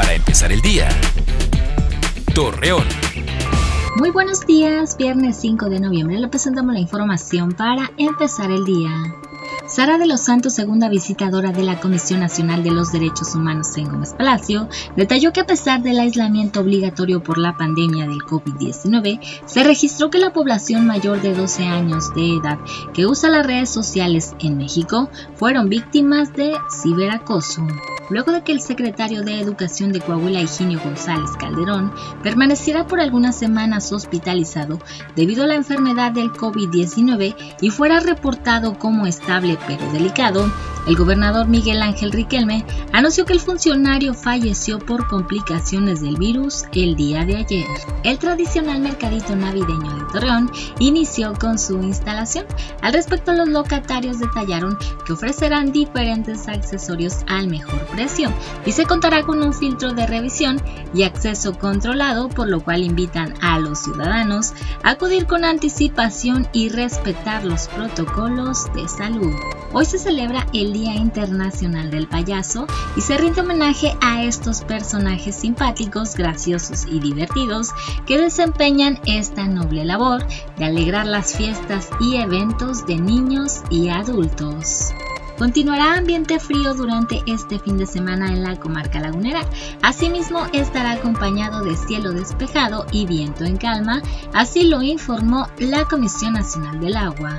para empezar el día. Torreón. Muy buenos días, viernes 5 de noviembre le presentamos la información para empezar el día. Sara de los Santos, segunda visitadora de la Comisión Nacional de los Derechos Humanos en Gómez Palacio, detalló que a pesar del aislamiento obligatorio por la pandemia del COVID-19, se registró que la población mayor de 12 años de edad que usa las redes sociales en México fueron víctimas de ciberacoso luego de que el secretario de Educación de Coahuila, Higinio González Calderón, permaneciera por algunas semanas hospitalizado debido a la enfermedad del COVID-19 y fuera reportado como estable pero delicado, el gobernador Miguel Ángel Riquelme anunció que el funcionario falleció por complicaciones del virus el día de ayer. El tradicional mercadito navideño de Torreón inició con su instalación. Al respecto, los locatarios detallaron que ofrecerán diferentes accesorios al mejor precio y se contará con un filtro de revisión y acceso controlado, por lo cual invitan a los ciudadanos a acudir con anticipación y respetar los protocolos de salud. Hoy se celebra el Día Internacional del Payaso y se rinde homenaje a estos personajes simpáticos, graciosos y divertidos que desempeñan esta noble labor de alegrar las fiestas y eventos de niños y adultos. Continuará ambiente frío durante este fin de semana en la comarca lagunera. Asimismo, estará acompañado de cielo despejado y viento en calma, así lo informó la Comisión Nacional del Agua.